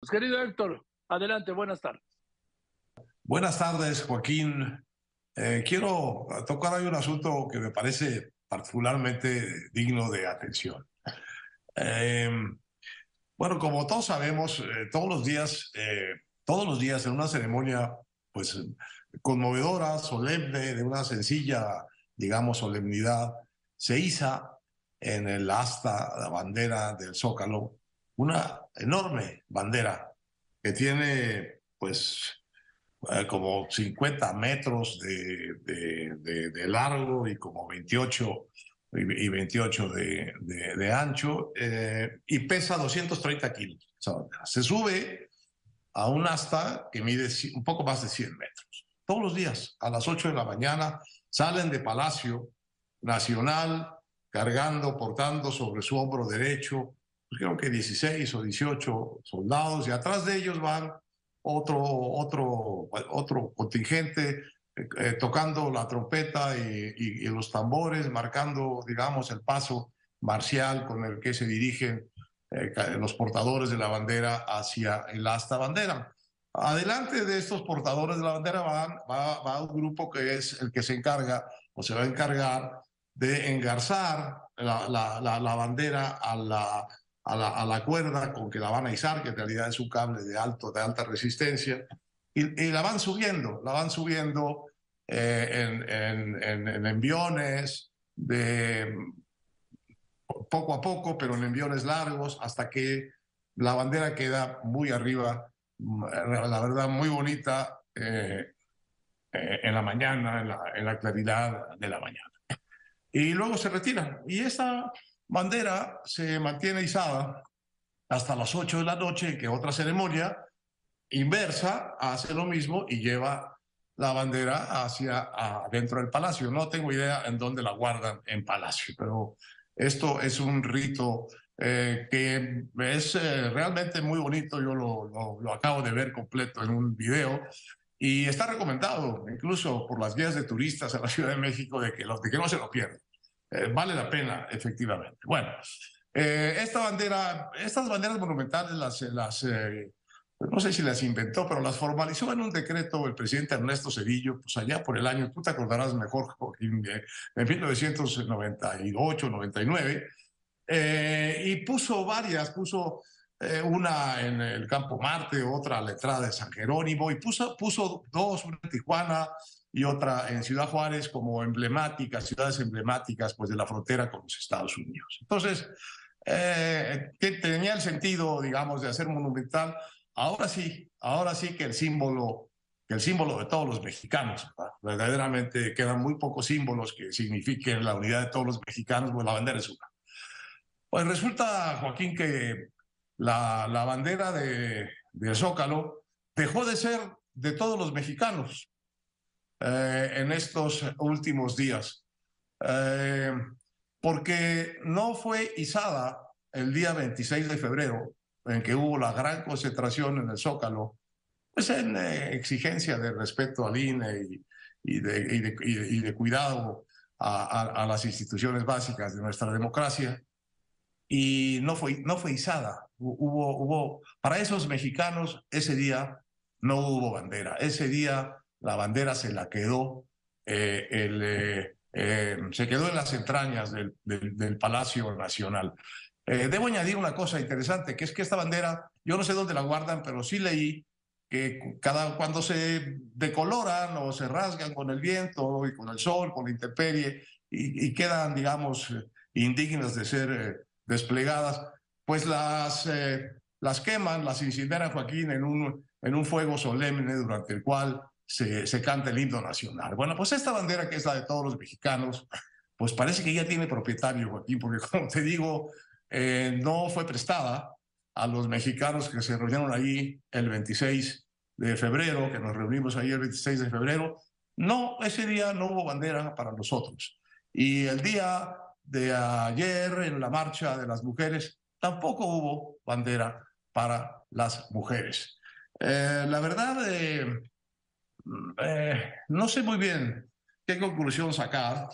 Pues, querido Héctor, adelante, buenas tardes. Buenas tardes, Joaquín. Eh, quiero tocar ahí un asunto que me parece particularmente digno de atención. Em, bueno, como todos sabemos, eh, todos los días, eh, todos los días en una ceremonia, pues conmovedora, solemne, de una sencilla, digamos, solemnidad, se iza en el asta, la bandera del Zócalo, una enorme bandera que tiene, pues, eh, como 50 metros de, largo y como 28 y 28 de, ancho eh, y pesa 230 kilos. se sube a un asta que mide un poco más de 100 metros. Todos los días, a las 8 de la mañana, salen de Palacio Nacional cargando, portando sobre su hombro derecho, creo que 16 o 18 soldados, y atrás de ellos van otro, otro, otro contingente eh, eh, tocando la trompeta y, los tambores, marcando, digamos, el paso marcial con el que se dirigen eh, los portadores de la bandera hacia el asta bandera. Adelante de estos portadores de la bandera van, va, va un grupo que es el que se encarga o se va a encargar de engarzar la, la, la, bandera a la, a la, a la, cuerda con que la van a izar, que en realidad es un cable de, alto, de alta resistencia, y, y la van subiendo, la van subiendo eh, en, en, en, en, enviones, de poco a poco, pero en enviones largos, hasta que la bandera queda muy arriba, la verdad, muy bonita eh, eh, en la mañana, en la, en la claridad de la mañana y luego se retiran. Y esta bandera se mantiene izada hasta las 8 de la noche, que otra ceremonia inversa hace lo mismo y lleva la bandera hacia adentro del palacio. No tengo idea en dónde la guardan en palacio, pero esto es un rito eh, que es eh, realmente muy bonito. Yo lo, lo, lo, acabo de ver completo en un video y está recomendado incluso por las guías de turistas a la Ciudad de México de que, los, de que no se lo pierdan. Eh, vale la pena, efectivamente. Bueno, eh, esta bandera, estas banderas monumentales las, las eh, no sé si las inventó, pero las formalizó en un decreto el presidente Ernesto Cedillo, pues allá por el año, tú te acordarás mejor, Joaquín, en 1998, 99, y puso varias, puso eh, una en el Campo Marte, otra a la entrada de San Jerónimo, y puso, puso dos, una en Tijuana y otra en Ciudad Juárez como emblemáticas, ciudades emblemáticas pues, de la frontera con los Estados Unidos. Entonces, eh, tenía el sentido, digamos, de hacer monumental, ahora sí, ahora sí que el símbolo, el símbolo de todos los mexicanos, verdaderamente quedan muy pocos símbolos que signifiquen la unidad de todos los mexicanos, pues la bandera es una. Pues resulta, Joaquín, que la, la bandera de, de, Zócalo dejó de ser de todos los mexicanos eh, en estos últimos días, eh, porque no fue izada el día 26 de febrero, en que hubo la gran concentración en el Zócalo, pues en eh, exigencia de respeto al INE y, y, de, cuidado a, a, a las instituciones básicas de nuestra democracia y no fue, no fue izada. Hubo, hubo, para esos mexicanos, ese día no hubo bandera. Ese día la bandera se la quedó, eh, eh, eh, se quedó en las entrañas del, Palacio Nacional. Debo añadir una cosa interesante, que es que esta bandera, yo no sé dónde la guardan, pero sí leí que cada, cuando se decoloran o se rasgan con el viento y con el sol, con la intemperie, y, quedan, digamos, indignas de ser desplegadas, pues las, queman, las incineran, Joaquín, en un fuego solemne durante el cual se, canta el himno nacional. Bueno, pues esta bandera que es la de todos los mexicanos, pues parece que ya tiene propietario, Joaquín, porque como te digo, eh, no fue prestada a los mexicanos que se reunieron ahí el 26 de febrero, que nos reunimos ahí el 26 de febrero. No, ese día no hubo bandera para nosotros. Y el día de ayer en la marcha de las mujeres, tampoco hubo bandera para las mujeres. Eh, la verdad, eh, eh, no sé muy bien qué conclusión sacar,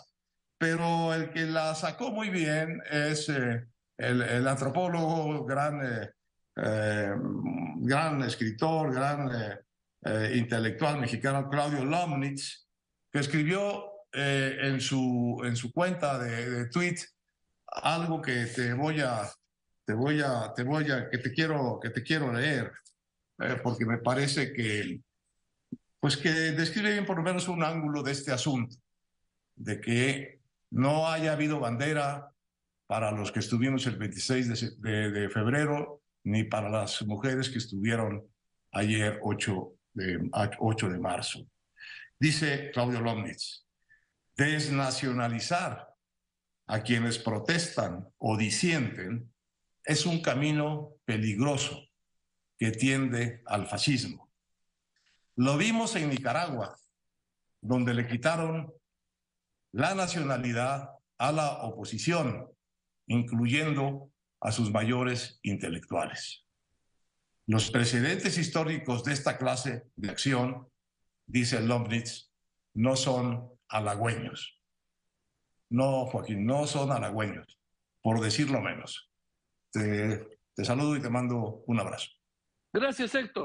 pero el que la sacó muy bien es el, el, antropólogo, gran eh, gran escritor, gran eh, eh, intelectual mexicano, Claudio Lomnitz, que escribió en, su, en su cuenta de, de tweet algo que te voy a, te voy a, te voy a, que te quiero, que te quiero leer, porque me parece que, pues que describe bien por lo menos un ángulo de este asunto, de que no haya habido bandera para los que estuvimos el 26 de, febrero, ni para las mujeres que estuvieron ayer 8 de, 8 de marzo. Dice Claudio Lomnitz, desnacionalizar a quienes protestan o disienten es un camino peligroso que tiende al fascismo. Lo vimos en Nicaragua, donde le quitaron la nacionalidad a la oposición, incluyendo a sus mayores intelectuales. Los precedentes históricos de esta clase de acción, dice Lomnitz, no son halagüeños. No, Joaquín, no son halagüeños, por decirlo menos. Te, te saludo y te mando un abrazo. Gracias, Héctor.